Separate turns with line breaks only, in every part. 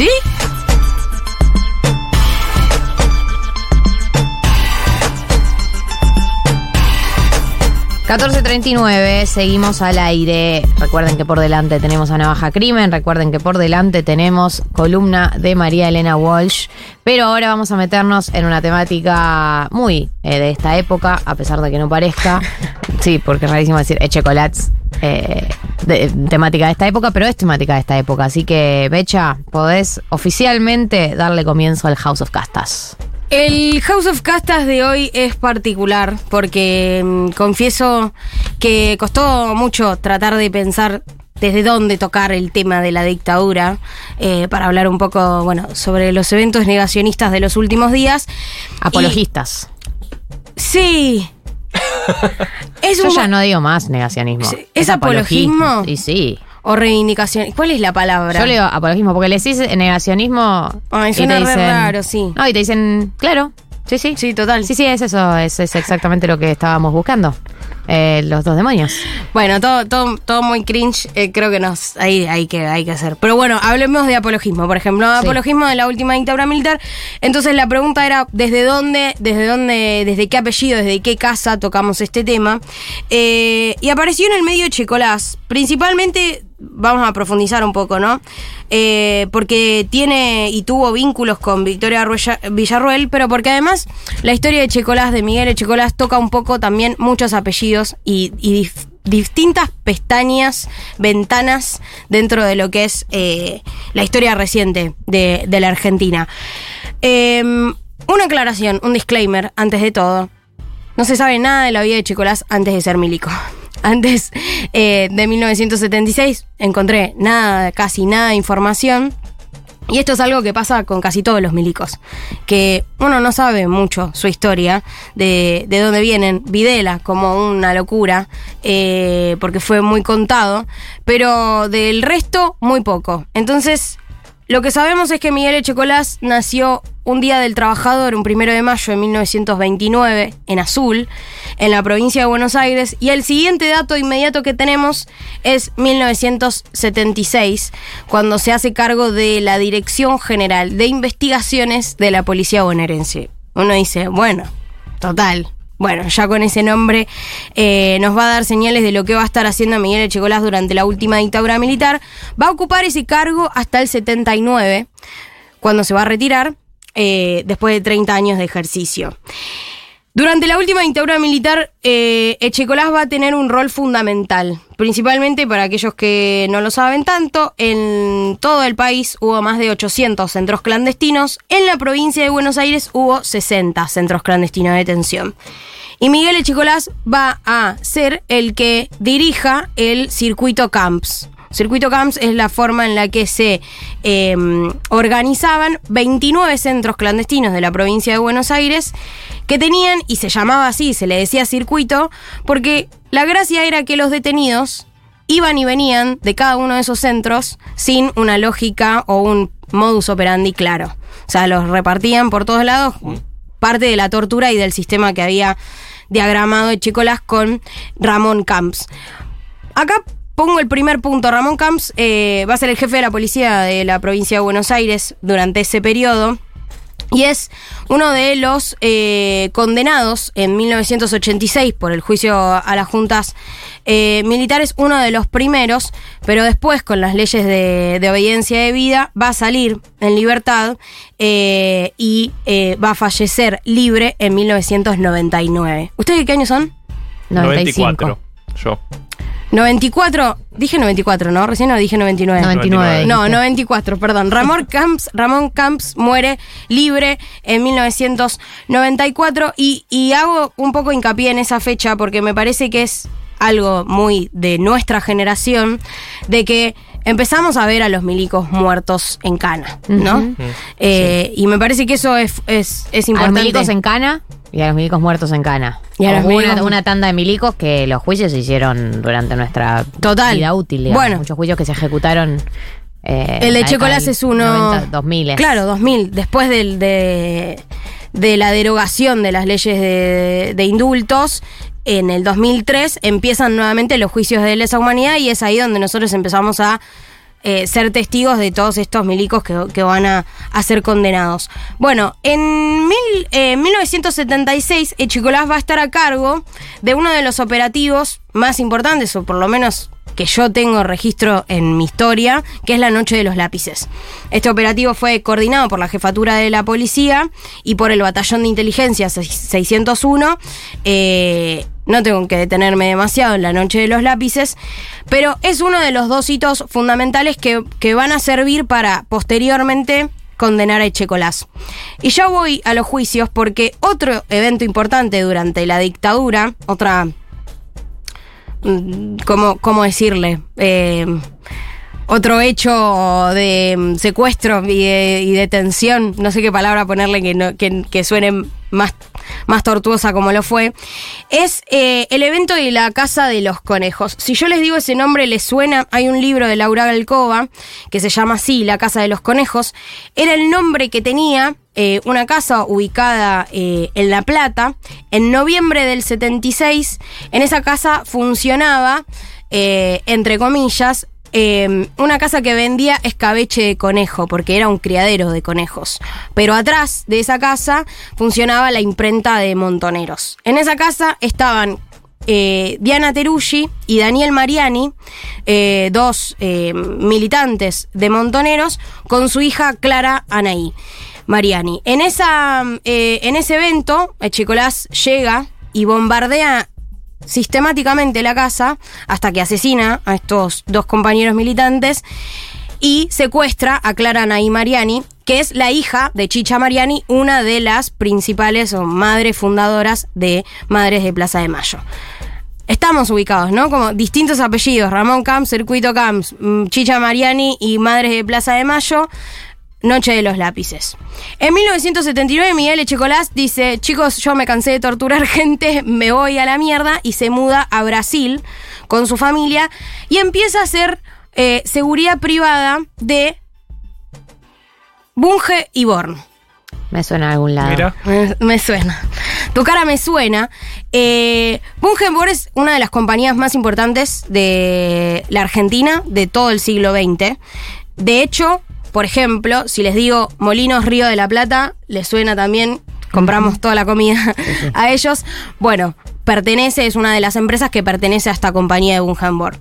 ¿Sí?
14.39, seguimos al aire. Recuerden que por delante tenemos a Navaja Crimen, recuerden que por delante tenemos columna de María Elena Walsh, pero ahora vamos a meternos en una temática muy eh, de esta época, a pesar de que no parezca. Sí, porque es rarísimo decir Echecolats, eh, de- temática de esta época, pero es temática de esta época. Así que, Becha, podés oficialmente darle comienzo al House of Castas.
El House of Castas de hoy es particular porque mm, confieso que costó mucho tratar de pensar desde dónde tocar el tema de la dictadura eh, para hablar un poco, bueno, sobre los eventos negacionistas de los últimos días.
Apologistas.
Y- sí. es
Yo
un
ya no digo más negacionismo.
Sí, ¿es apologismo?
Y sí.
O reivindicación. ¿Cuál es la palabra?
Yo le digo apologismo, porque le decís negacionismo.
Ay,
y
suena re
dicen-
raro, sí.
No, y te dicen, claro, sí, sí.
Sí, total.
Sí, sí, es eso, es, es exactamente lo que estábamos buscando. Eh, los dos demonios.
Bueno, todo, todo, todo muy cringe, eh, creo que nos ahí hay que, hay que hacer. Pero bueno, hablemos de apologismo, por ejemplo,
Sí.
apologismo de la última dictadura militar. Entonces la pregunta era desde dónde, desde dónde, desde qué apellido, desde qué casa tocamos este tema. Eh, y apareció en el medio Checolás, principalmente, vamos a profundizar un poco, ¿no? Eh, porque tiene y tuvo vínculos con Victoria Villarruel, pero porque además la historia de Checolás, de Miguel Checolás, toca un poco también muchos apellidos y, y distintas pestañas, ventanas dentro de lo que es eh, la historia reciente de, la Argentina. Eh, una aclaración, un disclaimer antes de todo. No se sabe nada de la vida de Chicolás antes de ser milico. Antes eh, de 1976 encontré nada, casi nada de información. Y esto es algo que pasa con casi todos los milicos. Que uno no sabe mucho su historia, de, de dónde vienen. Videla como una locura, eh, porque fue muy contado. Pero del resto, muy poco. Entonces, lo que sabemos es que Miguel Echecolás nació un día del trabajador, un primero de mayo de 1929, en Azul, en la provincia de Buenos Aires. Y el siguiente dato inmediato que tenemos es 1976, cuando se hace cargo de la Dirección General de Investigaciones de la Policía Bonaerense. Uno dice, bueno, total. Bueno, ya con ese nombre eh, nos va a dar señales de lo que va a estar haciendo Miguel Echecolás durante la última dictadura militar. Va a ocupar ese cargo hasta el 79, cuando se va a retirar, eh, después de 30 años de ejercicio. Durante la última dictadura militar, eh, va a tener un rol fundamental, principalmente para aquellos que no lo saben tanto, en todo el país hubo más de 800 centros clandestinos, en la provincia de Buenos Aires hubo 60 centros clandestinos de detención. Y Miguel Echecolás va a ser el que dirija el circuito Camps. Circuito Camps es la forma en la que se eh, organizaban 29 centros clandestinos de la provincia de Buenos Aires que tenían, y se llamaba así, se le decía circuito, porque la gracia era que los detenidos iban y venían de cada uno de esos centros sin una lógica o un modus operandi claro. O sea, los repartían por todos lados, parte de la tortura y del sistema que había diagramado Chicolas con Ramón Camps. Acá pongo el primer punto. Ramón Camps eh, va a ser el jefe de la policía de la provincia de Buenos Aires durante ese periodo. Y es uno de los eh, condenados en 1986 por el juicio a las juntas eh, militares, uno de los primeros, pero después con las leyes de, de obediencia de vida va a salir en libertad eh, y eh, va a fallecer libre en 1999. ¿Ustedes de qué años son?
95.
94. Yo.
94, dije 94, ¿no? Recién no dije 99.
99.
No,
dijiste.
94, perdón. Ramón Camps, Ramón Camps muere libre en 1994 y, y hago un poco hincapié en esa fecha porque me parece que es algo muy de nuestra generación, de que empezamos a ver a los milicos muertos en cana, ¿no? Eh, Y me parece que eso es, es, es
A los
importante.
milicos en cana y a los milicos muertos en cana.
Y a los
Hubo una,
milicos-
una tanda de milicos que los juicios se hicieron durante nuestra
Total.
vida útil. digamos.
Bueno.
Muchos juicios que se ejecutaron. eh,
El de Checolás es uno.
90, 2000.
Claro, 2000. Después del, de, de la derogación de las leyes de, de indultos, en el 2003 empiezan nuevamente los juicios de lesa humanidad y es ahí donde nosotros empezamos a eh, ser testigos de todos estos milicos que, que van a, ser condenados. Bueno, en mil- eh, 1976, Echicolás va a estar a cargo de uno de los operativos más importantes, o por lo menos que yo tengo registro en mi historia, que es la Noche de los Lápices. Este operativo fue coordinado por la Jefatura de la Policía y por el Batallón de Inteligencia 601. Eh, no tengo que detenerme demasiado en la Noche de los Lápices, pero es uno de los dos hitos fundamentales que, que van a servir para posteriormente condenar a Echecolás. Y ya voy a los juicios porque otro evento importante durante la dictadura, otra mm, ¿cómo, cómo decirle? Eh, otro hecho de mm, secuestro y, de- y detención, no sé qué palabra ponerle que, que, que suene más, más tortuosa como lo fue, es eh, el evento de la Casa de los Conejos. Si yo les digo ese nombre, les suena, hay un libro de Laura Galcova que se llama así, La Casa de los Conejos, era el nombre que tenía eh, una casa ubicada eh, en La Plata. En noviembre del 76, en esa casa funcionaba, entre comillas, eh, una casa que vendía escabeche de conejo, porque era un criadero de conejos. Pero atrás de esa casa funcionaba la imprenta de montoneros. En esa casa estaban eh, Diana Teruggi y Daniel Mariani, eh, dos eh, militantes de Montoneros, con su hija Clara Anaí Mariani. En, esa, eh, en ese evento, Echecolás llega y bombardea sistemáticamente la casa hasta que asesina a estos dos compañeros militantes y secuestra a Clara Anaí Mariani, que es la hija de Chicha Mariani, una de las principales o madres fundadoras de Madres de Plaza de Mayo. Estamos ubicados, ¿no? Como distintos apellidos, Ramón Camps, Circuito Camps, mm, Chicha Mariani y Madres de Plaza de Mayo. Noche de los lápices. En 1979 Miguel Echecolás dice, chicos, yo me cansé de torturar gente, me voy a la mierda y se muda a Brasil con su familia y empieza a hacer eh, seguridad privada de Bunge y Born.
Me suena a algún lado.
Mira.
Me, me suena. Tu cara me suena. Eh, Bunge y Born es una de las compañías más importantes de la Argentina de todo el siglo XX. De hecho, por ejemplo, si les digo Molinos Río de la Plata, les suena también. Compramos toda la comida a ellos. Bueno, pertenece, es una de las empresas que pertenece a esta compañía de Bunge y Born.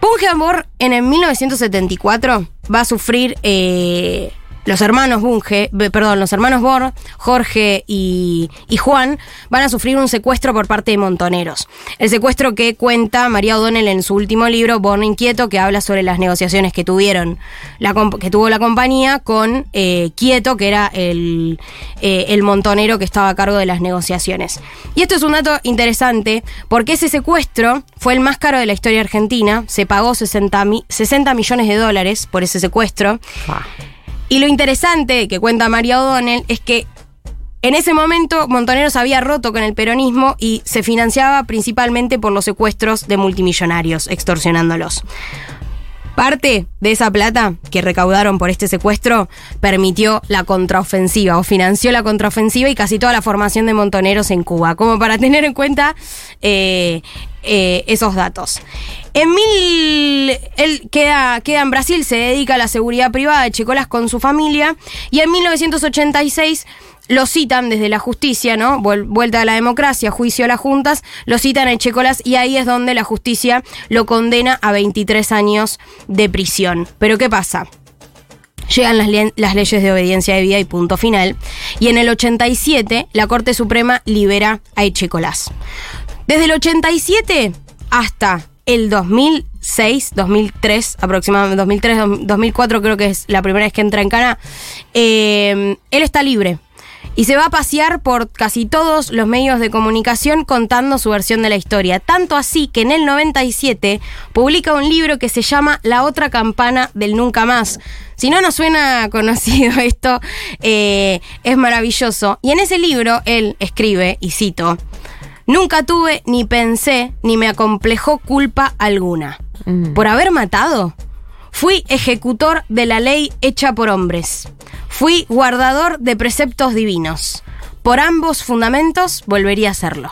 Bunge y Born en el 1974 va a sufrir eh, los hermanos Bunge, perdón, los hermanos Bor, Jorge y, Juan, van a sufrir un secuestro por parte de montoneros. El secuestro que cuenta María O'Donnell en su último libro, Born Inquieto, que habla sobre las negociaciones que tuvieron, la que tuvo la compañía con eh, Quieto, que era el, eh, el montonero que estaba a cargo de las negociaciones. Y esto es un dato interesante, porque ese secuestro fue el más caro de la historia argentina, se pagó 60, mi- 60 millones de dólares por ese secuestro.
Fua.
Y lo interesante que cuenta María O'Donnell es que en ese momento Montoneros había roto con el peronismo y se financiaba principalmente por los secuestros de multimillonarios, extorsionándolos. Parte de esa plata que recaudaron por este secuestro permitió la contraofensiva o financió la contraofensiva y casi toda la formación de montoneros en Cuba, como para tener en cuenta eh, eh, esos datos. En mil. Él queda, queda en Brasil, se dedica a la seguridad privada de Checolas con su familia y en 1986 lo citan desde la justicia, ¿no? Vuel- Vuelta a la democracia, juicio a las juntas, lo citan a Echecolas y ahí es donde la justicia lo condena a 23 años de prisión. Pero ¿qué pasa? Llegan las, las leyes de obediencia de vida y punto final. Y en el 87 la Corte Suprema libera a Echecolás. Desde el 87 hasta el 2006, 2003, aproximadamente 2003, 2004 creo que es la primera vez que entra en Cana, eh, él está libre. Y se va a pasear por casi todos los medios de comunicación contando su versión de la historia. Tanto así que en el 97 publica un libro que se llama La otra campana del nunca más. Si no nos suena conocido esto, eh, es maravilloso. Y en ese libro él escribe, y cito, Nunca tuve, ni pensé, ni me acomplejó culpa alguna.
Mm.
¿Por haber matado? Fui ejecutor de la ley hecha por hombres. Fui guardador de preceptos divinos. Por ambos fundamentos volvería a serlo.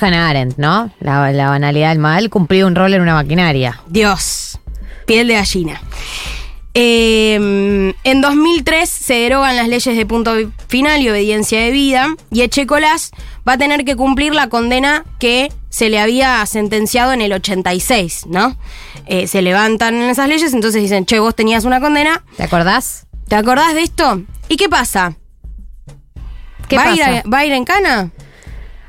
Hannah Arendt, ¿no? La, la banalidad del mal cumplió un rol en una maquinaria.
Dios. piel de gallina. Eh, en 2003 se derogan las leyes de punto final y obediencia de vida y Echecolás va a tener que cumplir la condena que se le había sentenciado en el 86, ¿no? Eh, se levantan esas leyes, entonces dicen, che, vos tenías una condena,
¿Te acordás?
¿te acordás de esto? ¿Y qué pasa?
¿Qué
¿Va, A
pasa?
ir a- ¿Va a ir en cana?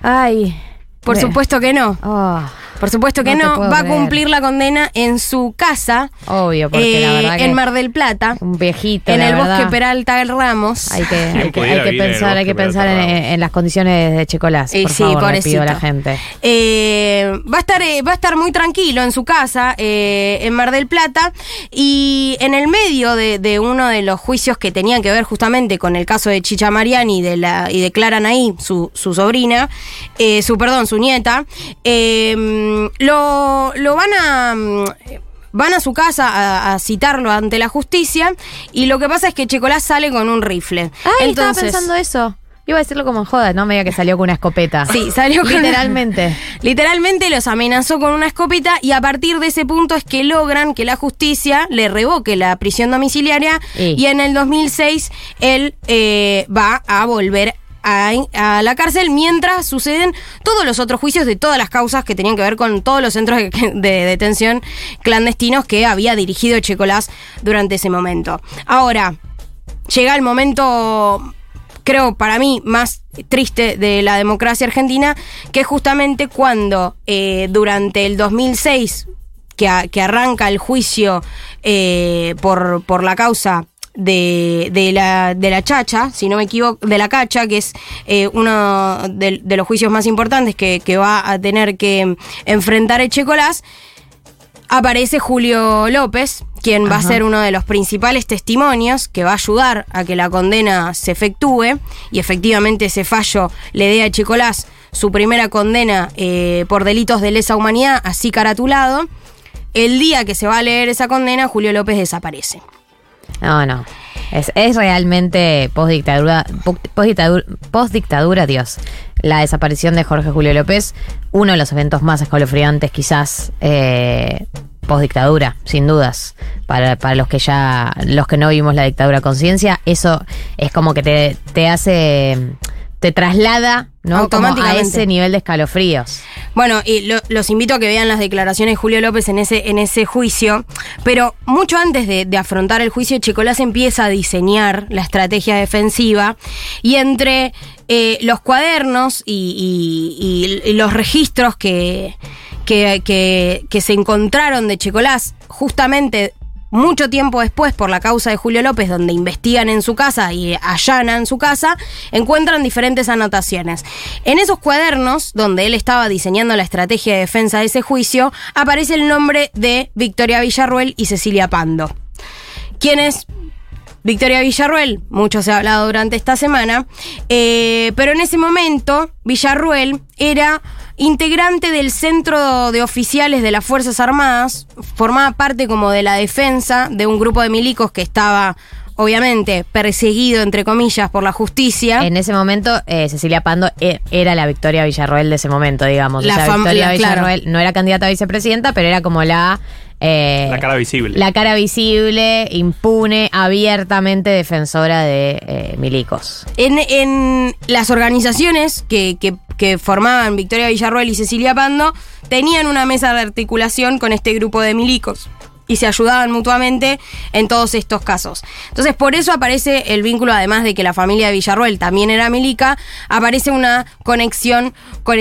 Ay.
Por supuesto que no.
Oh,
Por supuesto que
No
Va a
creer.
cumplir la condena en su casa,
obvio, porque la
eh,
verdad que.
en Mar del Plata,
un viejito.
en
la
el
verdad.
bosque Peralta Ramos.
Hay que,
¿Quién
hay que, hay pensar, hay que pensar en, las condiciones de Checolás.
Eh,
por
sí,
favor, le pido a la gente.
Eh, va, a estar, eh, va a estar muy tranquilo en su casa, eh, en Mar del Plata, y en el medio de, de uno de los juicios que tenían que ver justamente con el caso de Chicha Mariani y de, la, y de Clara Naí, su, su sobrina, eh, su, perdón, su nieta, eh, lo, lo van a... mm, Van a su casa a, a citarlo ante la justicia y lo que pasa es que Checolás sale con un rifle.
Ay, estaba pensando eso. Iba a decirlo como en joda, no me diga que salió con una escopeta.
Sí, salió con
Literalmente.
Literalmente los amenazó con una escopeta y a partir de ese punto es que logran que la justicia le revoque la prisión domiciliaria
Y.
y, en el 2006 él eh, va a volver a, la cárcel mientras suceden todos los otros juicios de todas las causas que tenían que ver con todos los centros de, de detención clandestinos que había dirigido Checolás durante ese momento. Ahora, llega el momento, creo, para mí, más triste de la democracia argentina, que es justamente cuando eh, durante el 2006, que, a- que arranca el juicio eh, por, por la causa de, de la, de la chacha, si no me equivoco, de la cacha, que es eh, uno de, de los juicios más importantes que, que va a tener que enfrentar Echecolás, aparece Julio López, quien va a ser uno de los principales testimonios que va a ayudar a que la condena se efectúe y efectivamente ese fallo le dé a Chicolás su primera condena eh, por delitos de lesa humanidad, así caratulado. El día que se va a leer esa condena, Julio López desaparece.
No, no. Es, es realmente postdictadura, postdictadura, Dios. La desaparición de Jorge Julio López, uno de los eventos más escalofriantes quizás eh, postdictadura, sin dudas. Para, para los que ya, los que no vimos la dictadura conciencia, eso es como que te, te hace, te traslada, ¿no? Como a
Automáticamente.
ese nivel de escalofríos.
Bueno, y lo- los invito a que vean las declaraciones de Julio López en ese, en ese juicio, pero mucho antes de, de afrontar el juicio, Chicolás empieza a diseñar la estrategia defensiva y entre eh, los cuadernos y, y- y- y los registros que, que, que- que se encontraron de Chicolás justamente mucho tiempo después, por la causa de Julio López, donde investigan en su casa y allanan su casa, encuentran diferentes anotaciones. En esos cuadernos, donde él estaba diseñando la estrategia de defensa de ese juicio, aparece el nombre de Victoria Villarruel y Cecilia Pando. Quienes Victoria Villarruel, mucho se ha hablado durante esta semana, eh, pero en ese momento Villarruel era integrante del Centro de Oficiales de las Fuerzas Armadas, formaba parte como de la defensa de un grupo de milicos que estaba, obviamente, perseguido, entre comillas, por la justicia.
En ese momento, eh, Cecilia Pando e- era la Victoria Villarroel de ese momento, digamos.
La
o sea,
fam-
Victoria
la- claro.
Villarroel no era candidata a vicepresidenta, pero era como la. eh,
La cara visible.
La cara visible, impune, abiertamente defensora de eh, milicos.
En, en las organizaciones que, que- que formaban Victoria Villarruel y Cecilia Pando tenían una mesa de articulación con este grupo de milicos y se ayudaban mutuamente en todos estos casos. Entonces, por eso aparece el vínculo, además de que la familia de Villarruel también era milica, aparece una conexión con.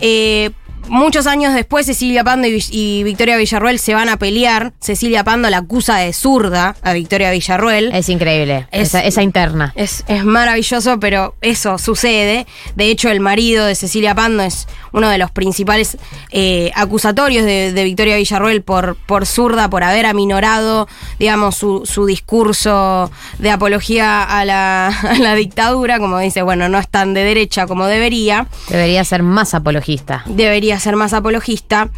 Eh, Muchos años después, Cecilia Pando y, y Victoria Villarruel se van a pelear. Cecilia Pando la acusa de zurda a Victoria Villarruel.
Es increíble,
Es-
esa, esa interna.
Es, es maravilloso, pero eso sucede. De hecho, el marido de Cecilia Pando es uno de los principales eh, acusatorios de, de Victoria Villarruel por, por zurda, por haber aminorado, digamos, su, su discurso de apología a la, a la dictadura, como dice, bueno, no es tan de derecha como debería
Debería ser más apologista.
debería ser más apologista.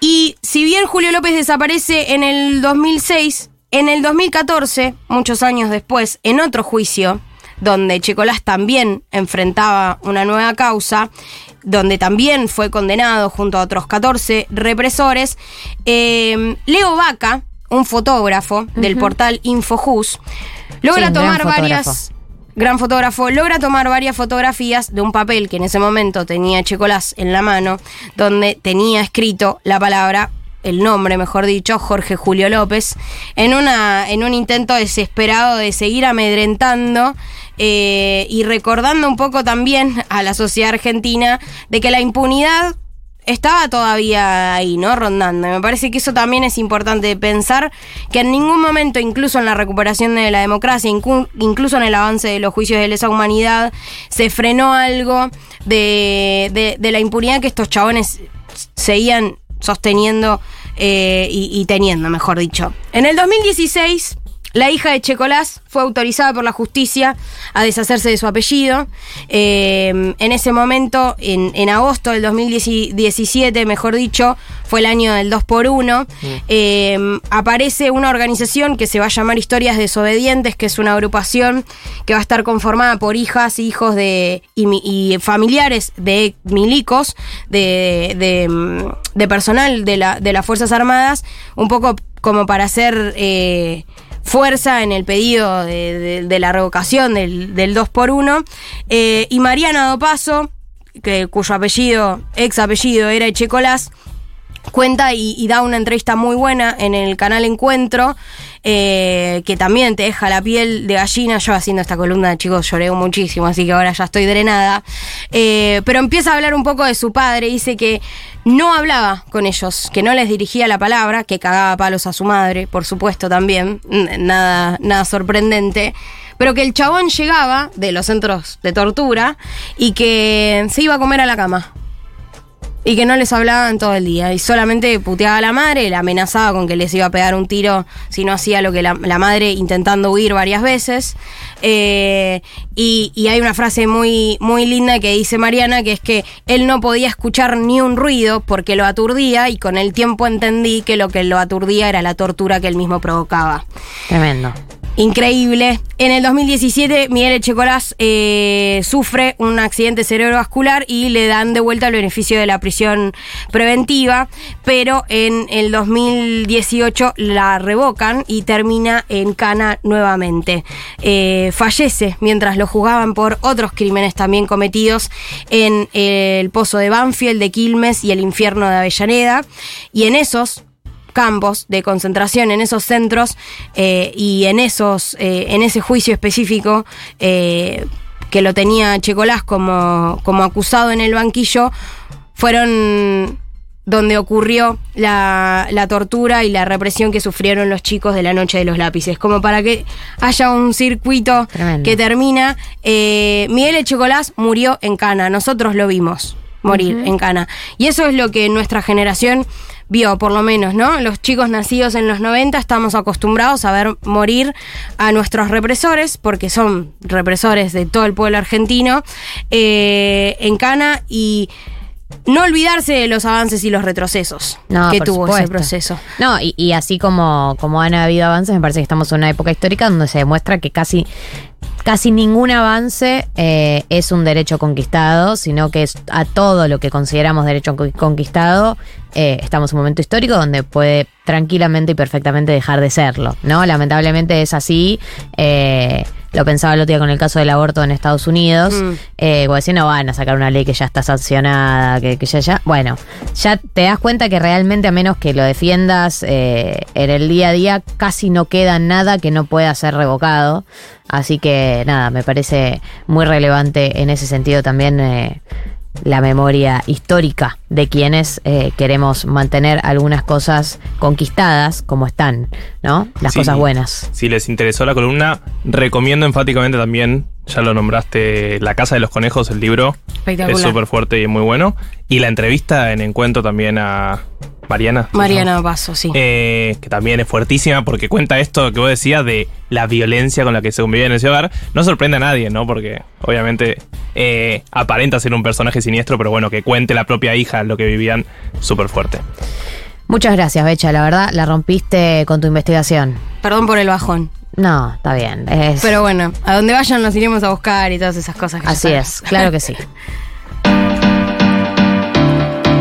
Y si bien Julio López desaparece en el 2006, en el 2014, muchos años después, en otro juicio, donde Checolás también enfrentaba una nueva causa, donde también fue condenado junto a otros 14 represores, eh, Leo Vaca, un fotógrafo del portal Infojus, logra
Sí,
tomar varias gran fotógrafo, logra tomar varias fotografías de un papel que en ese momento tenía Checolás en la mano, donde tenía escrito la palabra, el nombre, mejor dicho, Jorge Julio López, en, una, en un intento desesperado de seguir amedrentando eh, y recordando un poco también a la sociedad argentina de que la impunidad estaba todavía ahí, ¿no? Rondando. Me parece que eso también es importante pensar que en ningún momento, incluso en la recuperación de la democracia, incluso en el avance de los juicios de lesa humanidad, se frenó algo de, de- la impunidad que estos chabones seguían sosteniendo eh, y teniendo, mejor dicho. En el 2016, la hija de Checolás fue autorizada por la justicia a deshacerse de su apellido. Eh, en ese momento, en, en agosto del 2017, mejor dicho, fue el año del 2 por 1 aparece una organización que se va a llamar Historias Desobedientes, que es una agrupación que va a estar conformada por hijas hijos de y, mi- y familiares de milicos, de, de, mm, de personal de, la, de las Fuerzas Armadas, un poco como para hacer eh, fuerza en el pedido de, la revocación del, del 2 por 1 Eh, y Mariana Dopaso, que, cuyo apellido, ex apellido era Echecolás, cuenta y da una entrevista muy buena en el canal Encuentro, eh, que también te deja la piel de gallina. Yo haciendo esta columna, chicos, lloré muchísimo, así que ahora ya estoy drenada. Eh, pero empieza a hablar un poco de su padre, dice que no hablaba con ellos, que no les dirigía la palabra, que cagaba palos a su madre, por supuesto también, nada, nada sorprendente. Pero que el chabón llegaba de los centros de tortura y que se iba a comer a la cama y que no les hablaban todo el día y solamente puteaba a la madre, la amenazaba con que les iba a pegar un tiro si no hacía lo que la, madre intentando huir varias veces. Eh, y, y hay una frase muy, muy linda que dice Mariana, que es que él no podía escuchar ni un ruido porque lo aturdía y con el tiempo entendí que lo que lo aturdía era la tortura que él mismo provocaba.
Tremendo.
Increíble. En el 2017, Miguel Echecolás eh, sufre un accidente cerebrovascular y le dan de vuelta el beneficio de la prisión preventiva, pero en el 2018 la revocan y termina en cana nuevamente. Eh, fallece mientras lo juzgaban por otros crímenes también cometidos en el pozo de Banfield, de Quilmes y el infierno de Avellaneda. Y en esos campos de concentración en esos centros eh, y en esos eh, en ese juicio específico eh, que lo tenía Checolás como, como acusado en el banquillo fueron donde ocurrió la, la tortura y la represión que sufrieron los chicos de la noche de los lápices. Como para que haya un circuito
Tremendo.
que termina. Miguel Echecolás murió en Cana, nosotros lo vimos morir en Cana. Y eso es lo que nuestra generación vio, por lo menos, ¿no? Los chicos nacidos en los 90 estamos acostumbrados a ver morir a nuestros represores, porque son represores de todo el pueblo argentino, eh, en Cana y no olvidarse de los avances y los retrocesos
No,
que tuvo ese proceso.
No, y, y así como, como han habido avances, me parece que estamos en una época histórica donde se demuestra que casi, casi ningún avance eh, es un derecho conquistado, sino que es a todo lo que consideramos derecho con- conquistado, eh, estamos en un momento histórico donde puede tranquilamente y perfectamente dejar de serlo, ¿no? Lamentablemente es así. eh, lo pensaba el otro día con el caso del aborto en Estados Unidos.
Mm.
Eh, como decía, no van a sacar una ley que ya está sancionada, que, que ya, ya. Bueno, ya te das cuenta que realmente, a menos que lo defiendas eh, en el día a día, casi no queda nada que no pueda ser revocado. Así que nada, me parece muy relevante en ese sentido también. eh, la memoria histórica de quienes eh, queremos mantener algunas cosas conquistadas como están, ¿no? Las
Sí.
cosas buenas.
Si les interesó la columna, recomiendo enfáticamente también, ya lo nombraste, La Casa de los Conejos, el libro.
Espectacular.
Es súper fuerte y muy bueno. Y la entrevista en encuentro también a Mariana. ¿se
Mariana Paso, sí.
eh, que también es fuertísima porque cuenta esto que vos decías de la violencia con la que se convivía en ese hogar. No sorprende a nadie, ¿no? Porque obviamente eh, aparenta ser un personaje siniestro, pero bueno, que cuente la propia hija lo que vivían, súper fuerte.
Muchas gracias, Becha. La verdad, la rompiste con tu investigación.
Perdón por el bajón.
No, está bien. es-
Pero bueno, a donde vayan los iremos a buscar y todas esas cosas. que
así es, claro que sí.